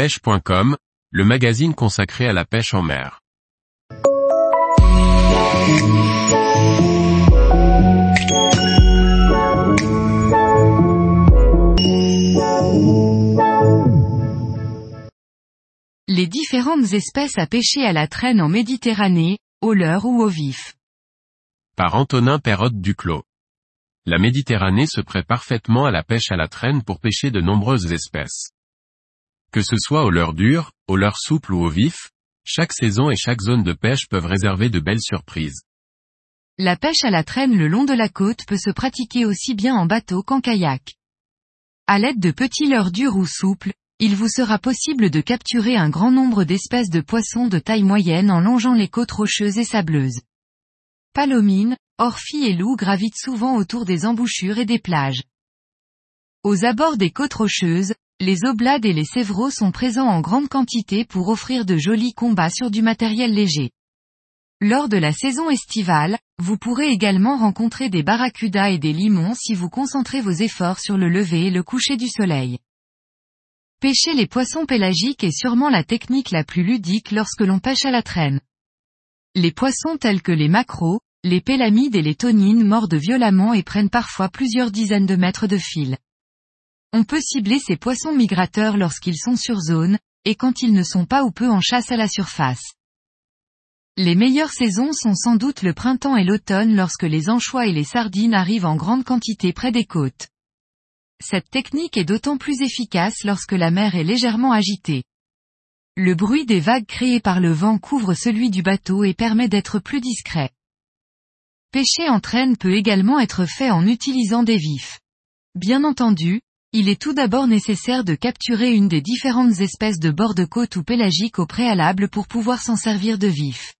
pêche.com, le magazine consacré à la pêche en mer. Les différentes espèces à pêcher à la traîne en Méditerranée, au leurre ou au vif. Par Antonin Perrotte Duclos. La Méditerranée se prête parfaitement à la pêche à la traîne pour pêcher de nombreuses espèces. Que ce soit au leurre dur, au leurre souple ou au vif, chaque saison et chaque zone de pêche peuvent réserver de belles surprises. La pêche à la traîne le long de la côte peut se pratiquer aussi bien en bateau qu'en kayak. À l'aide de petits leurres durs ou souples, il vous sera possible de capturer un grand nombre d'espèces de poissons de taille moyenne en longeant les côtes rocheuses et sableuses. Palomines, orphies et loups gravitent souvent autour des embouchures et des plages. Aux abords des côtes rocheuses, les oblades et les sévreaux sont présents en grande quantité pour offrir de jolis combats sur du matériel léger. Lors de la saison estivale, vous pourrez également rencontrer des barracudas et des limons si vous concentrez vos efforts sur le lever et le coucher du soleil. Pêcher les poissons pélagiques est sûrement la technique la plus ludique lorsque l'on pêche à la traîne. Les poissons tels que les maquereaux, les pélamides et les tonines mordent violemment et prennent parfois plusieurs dizaines de mètres de fil. On peut cibler ces poissons migrateurs lorsqu'ils sont sur zone, et quand ils ne sont pas ou peu en chasse à la surface. Les meilleures saisons sont sans doute le printemps et l'automne lorsque les anchois et les sardines arrivent en grande quantité près des côtes. Cette technique est d'autant plus efficace lorsque la mer est légèrement agitée. Le bruit des vagues créées par le vent couvre celui du bateau et permet d'être plus discret. Pêcher en traîne peut également être fait en utilisant des vifs. Bien entendu, il est tout d'abord nécessaire de capturer une des différentes espèces de bord de côte ou pélagique au préalable pour pouvoir s'en servir de vif.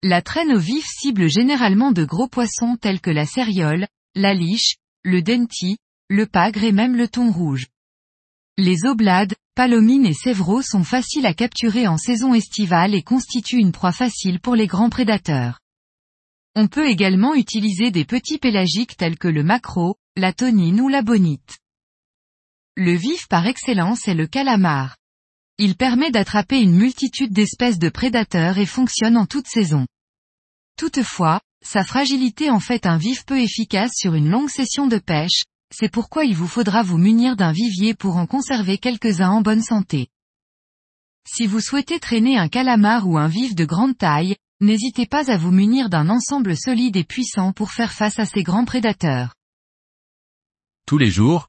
La traîne au vif cible généralement de gros poissons tels que la céréole, la liche, le denti, le pagre et même le thon rouge. Les oblades, palomines et sévreaux sont faciles à capturer en saison estivale et constituent une proie facile pour les grands prédateurs. On peut également utiliser des petits pélagiques tels que le maquereau, la tonine ou la bonite. Le vif par excellence est le calamar. Il permet d'attraper une multitude d'espèces de prédateurs et fonctionne en toute saison. Toutefois, sa fragilité en fait un vif peu efficace sur une longue session de pêche, c'est pourquoi il vous faudra vous munir d'un vivier pour en conserver quelques-uns en bonne santé. Si vous souhaitez traîner un calamar ou un vif de grande taille, n'hésitez pas à vous munir d'un ensemble solide et puissant pour faire face à ces grands prédateurs. Tous les jours,